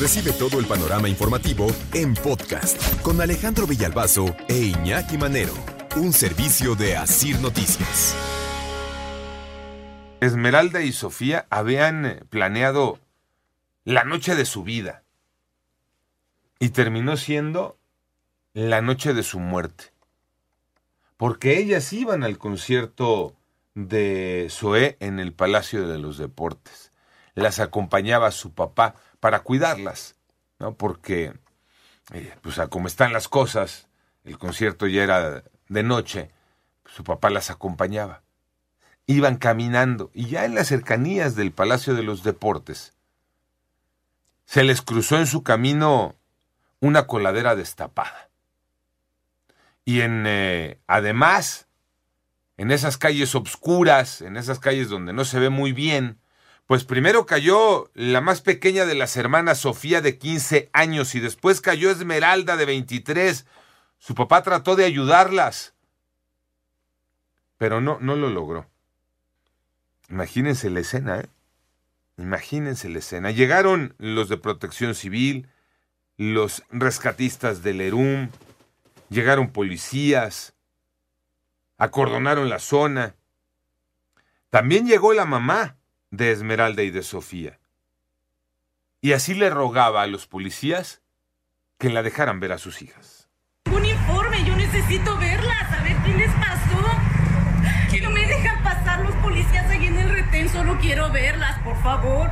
Recibe todo el panorama informativo en podcast con Alejandro Villalbazo e Iñaki Manero, un servicio de Asir Noticias. Esmeralda y Sofía habían planeado la noche de su vida y terminó siendo la noche de su muerte. Porque ellas iban al concierto de Zoé en el Palacio de los Deportes. Las acompañaba su papá para cuidarlas, ¿no? Porque, eh, pues a como están las cosas, el concierto ya era de noche, su papá las acompañaba. Iban caminando y ya en las cercanías del Palacio de los Deportes se les cruzó en su camino una coladera destapada. Y en, eh, además, en esas calles obscuras, en esas calles donde no se ve muy bien, pues primero cayó la más pequeña de las hermanas Sofía de 15 años y después cayó Esmeralda de 23. Su papá trató de ayudarlas, pero no, no lo logró. Imagínense la escena, ¿eh? Imagínense la escena. Llegaron los de protección civil, los rescatistas del ERUM, llegaron policías, acordonaron la zona. También llegó la mamá de Esmeralda y de Sofía. Y así le rogaba a los policías que la dejaran ver a sus hijas. Un informe, yo necesito verlas, a ver qué les pasó. No me dejan pasar los policías ahí en el retén, solo quiero verlas, por favor.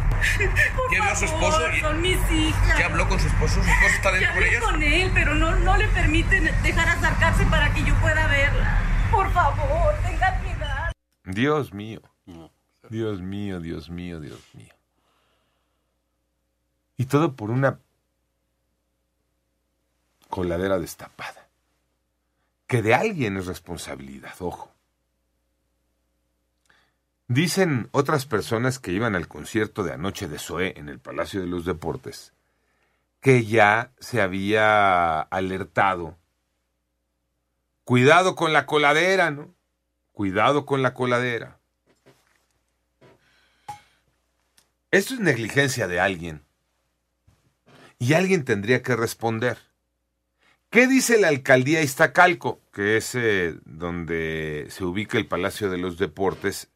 Por ¿Ya vio a su esposo? Son mis hijas. ¿Ya habló con su esposo? ¿Su esposo está dentro hablé ellas? con él, pero no, no le permiten dejar acercarse para que yo pueda verla. Por favor, tengan piedad. Dios mío. Dios mío, Dios mío, Dios mío. Y todo por una coladera destapada. Que de alguien es responsabilidad, ojo. Dicen otras personas que iban al concierto de anoche de Zoé en el Palacio de los Deportes que ya se había alertado. Cuidado con la coladera, ¿no? Cuidado con la coladera. Esto es negligencia de alguien. Y alguien tendría que responder. ¿Qué dice la alcaldía Iztacalco, que es eh, donde se ubica el Palacio de los Deportes?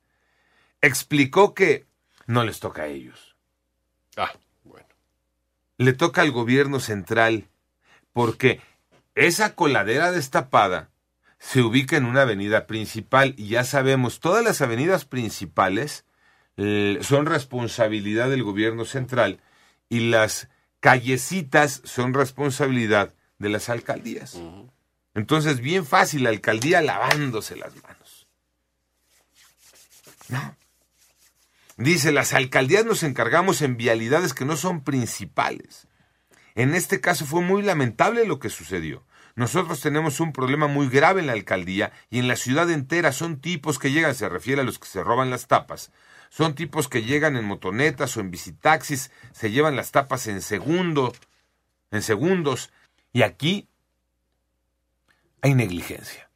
Explicó que no les toca a ellos. Ah, bueno. Le toca al gobierno central, porque esa coladera destapada se ubica en una avenida principal y ya sabemos, todas las avenidas principales son responsabilidad del gobierno central y las callecitas son responsabilidad de las alcaldías. Entonces, bien fácil, la alcaldía lavándose las manos. No. Dice, las alcaldías nos encargamos en vialidades que no son principales. En este caso fue muy lamentable lo que sucedió. Nosotros tenemos un problema muy grave en la alcaldía y en la ciudad entera son tipos que llegan, se refiere a los que se roban las tapas, son tipos que llegan en motonetas o en visitaxis, se llevan las tapas en segundo, en segundos, y aquí hay negligencia.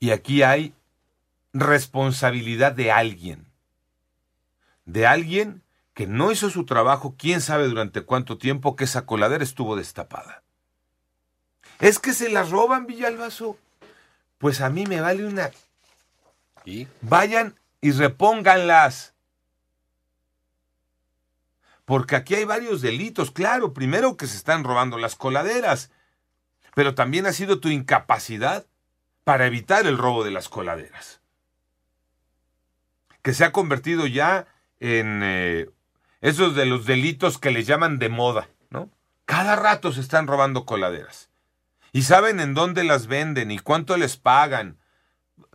Y aquí hay responsabilidad de alguien. De alguien que no hizo su trabajo, quién sabe durante cuánto tiempo que esa coladera estuvo destapada. Es que se las roban, Villalbazo. Pues a mí me vale una. ¿Y? Vayan y repónganlas. Porque aquí hay varios delitos, claro. Primero que se están robando las coladeras, pero también ha sido tu incapacidad para evitar el robo de las coladeras. Que se ha convertido ya en eh, esos de los delitos que le llaman de moda, ¿no? Cada rato se están robando coladeras. Y saben en dónde las venden y cuánto les pagan.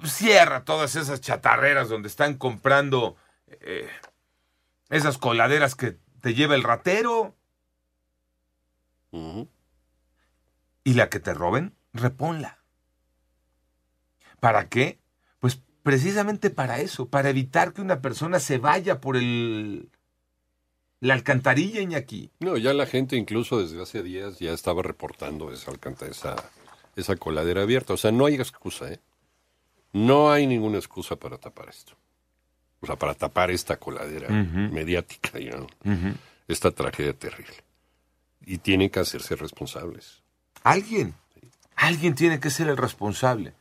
Cierra todas esas chatarreras donde están comprando eh, esas coladeras que te lleva el ratero. Y la que te roben, reponla. ¿Para qué? Pues precisamente para eso, para evitar que una persona se vaya por el la alcantarilla, Iñaki. No, ya la gente incluso desde hace días ya estaba reportando esa, esa, esa coladera abierta. O sea, no hay excusa, ¿eh? No hay ninguna excusa para tapar esto. O sea, para tapar esta coladera mediática, you know, esta tragedia terrible. Y tienen que hacerse responsables. Alguien, alguien tiene que ser el responsable.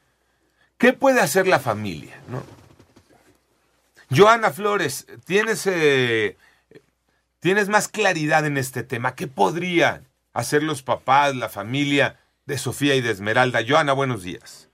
¿Qué puede hacer la familia? ¿no? Joana Flores, ¿tienes, eh, tienes más claridad en este tema. ¿Qué podrían hacer los papás, la familia de Sofía y de Esmeralda? Joana, buenos días.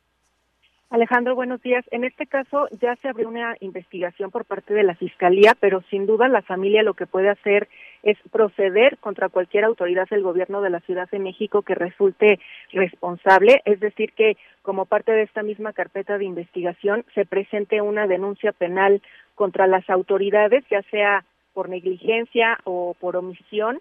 Alejandro, buenos días. En este caso ya se abrió una investigación por parte de la Fiscalía, pero sin duda la familia lo que puede hacer es proceder contra cualquier autoridad del gobierno de la Ciudad de México que resulte responsable, es decir, que como parte de esta misma carpeta de investigación se presente una denuncia penal contra las autoridades, ya sea por negligencia o por omisión,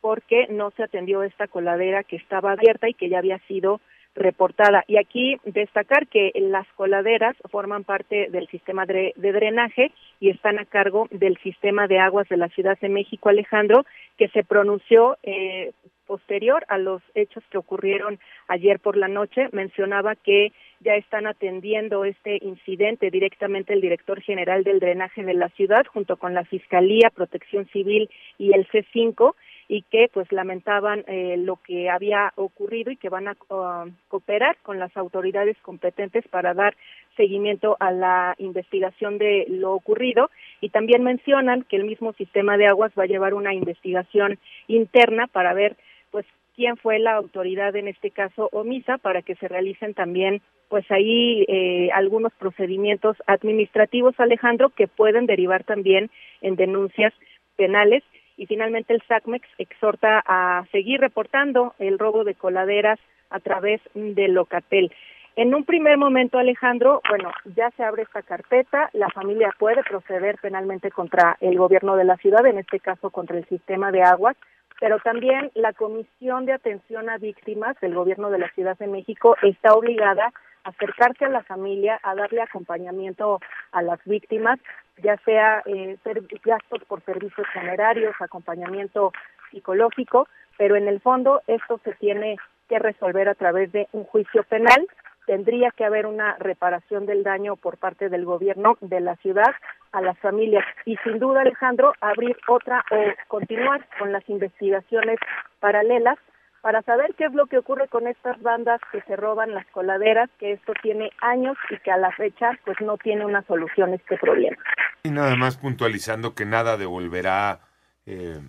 porque no se atendió esta coladera que estaba abierta y que ya había sido reportada. Y aquí destacar que las coladeras forman parte del sistema de, drenaje y están a cargo del sistema de aguas de la Ciudad de México, Alejandro, que se pronunció eh, posterior a los hechos que ocurrieron ayer por la noche. Mencionaba que ya están atendiendo este incidente directamente el director general del drenaje de la ciudad junto con la Fiscalía, Protección Civil y el C5 y que pues lamentaban eh, lo que había ocurrido y que van a uh, cooperar con las autoridades competentes para dar seguimiento a la investigación de lo ocurrido. Y también mencionan que el mismo sistema de aguas va a llevar una investigación interna para ver pues quién fue la autoridad en este caso omisa para que se realicen también pues ahí eh, algunos procedimientos administrativos Alejandro que pueden derivar también en denuncias penales y finalmente el SACMEX exhorta a seguir reportando el robo de coladeras a través de Locatel. En un primer momento, Alejandro, bueno, ya se abre esta carpeta, la familia puede proceder penalmente contra el gobierno de la ciudad, en este caso contra el sistema de aguas, pero también la Comisión de Atención a Víctimas del gobierno de la Ciudad de México está obligada a acercarse a la familia, a darle acompañamiento a las víctimas, ya sea eh, gastos por servicios funerarios, acompañamiento psicológico, pero en el fondo esto se tiene que resolver a través de un juicio penal. Tendría que haber una reparación del daño por parte del gobierno de la ciudad a las familias y sin duda Alejandro abrir otra o continuar con las investigaciones paralelas para saber qué es lo que ocurre con estas bandas que se roban las coladeras, que esto tiene años y que a la fecha pues no tiene una solución este problema. Y nada más puntualizando que nada devolverá eh,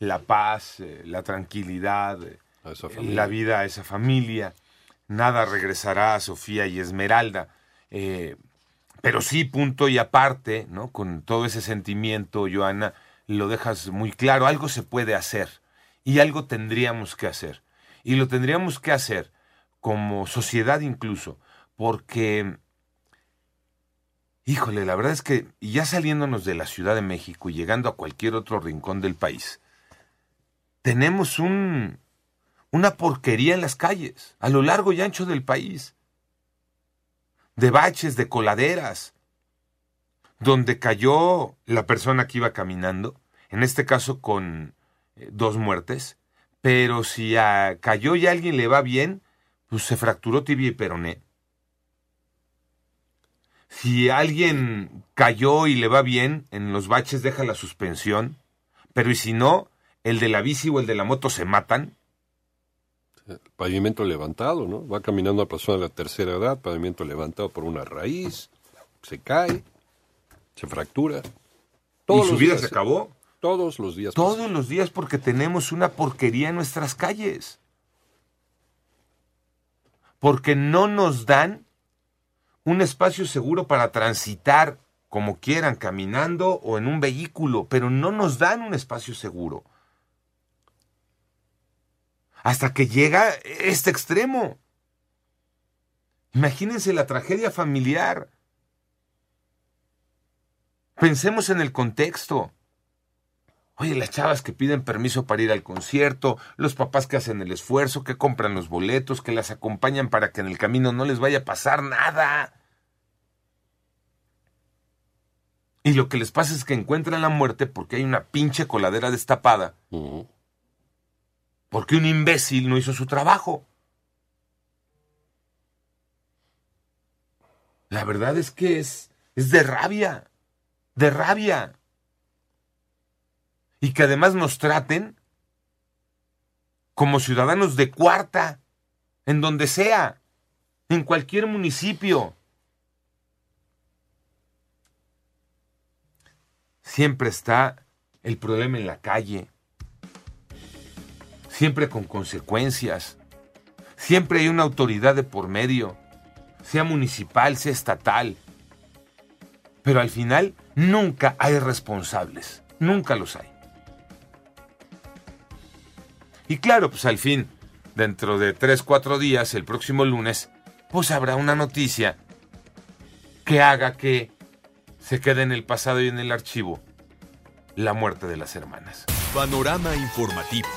la paz, eh, la tranquilidad, eh, la vida a esa familia. Nada regresará a Sofía y Esmeralda. pero sí, punto y aparte, ¿no? Con todo ese sentimiento, Joana, lo dejas muy claro. Algo se puede hacer y algo tendríamos que hacer. Y lo tendríamos que hacer como sociedad incluso, porque, híjole, la verdad es que ya saliéndonos de la Ciudad de México y llegando a cualquier otro rincón del país, tenemos un, una porquería en las calles, a lo largo y ancho del país, de baches, de coladeras, donde cayó la persona que iba caminando, en este caso con dos muertes, pero si cayó y a alguien le va bien, pues se fracturó tibia y peroné. Si alguien cayó y le va bien, en los baches deja la suspensión, pero y si no, el de la bici o el de la moto se matan. pavimento levantado, ¿no? Va caminando a persona de la tercera edad, pavimento levantado por una raíz, se cae, se fractura. ¿Y su vida se acabó? Todos los días. Todos los días porque tenemos una porquería en nuestras calles. Porque no nos dan un espacio seguro para transitar como quieran, caminando o en un vehículo, pero no nos dan un espacio seguro. Hasta que llega este extremo. Imagínense la tragedia familiar. Pensemos en el contexto. Oye, las chavas que piden permiso para ir al concierto, los papás que hacen el esfuerzo, que compran los boletos, que las acompañan para que en el camino no les vaya a pasar nada. Y lo que les pasa es que encuentran la muerte porque hay una pinche coladera destapada. Porque un imbécil no hizo su trabajo. La verdad es que es, es de rabia. De rabia y que además nos traten como ciudadanos de cuarta, en donde sea, en cualquier municipio. Siempre está el problema en la calle, siempre con consecuencias, siempre hay una autoridad de por medio, sea municipal, sea estatal, pero al final nunca hay responsables, nunca los hay. Y claro, pues al fin, dentro de 3, 4 días, el próximo lunes, pues habrá una noticia que haga que se quede en el pasado y en el archivo la muerte de las hermanas. Panorama informativo.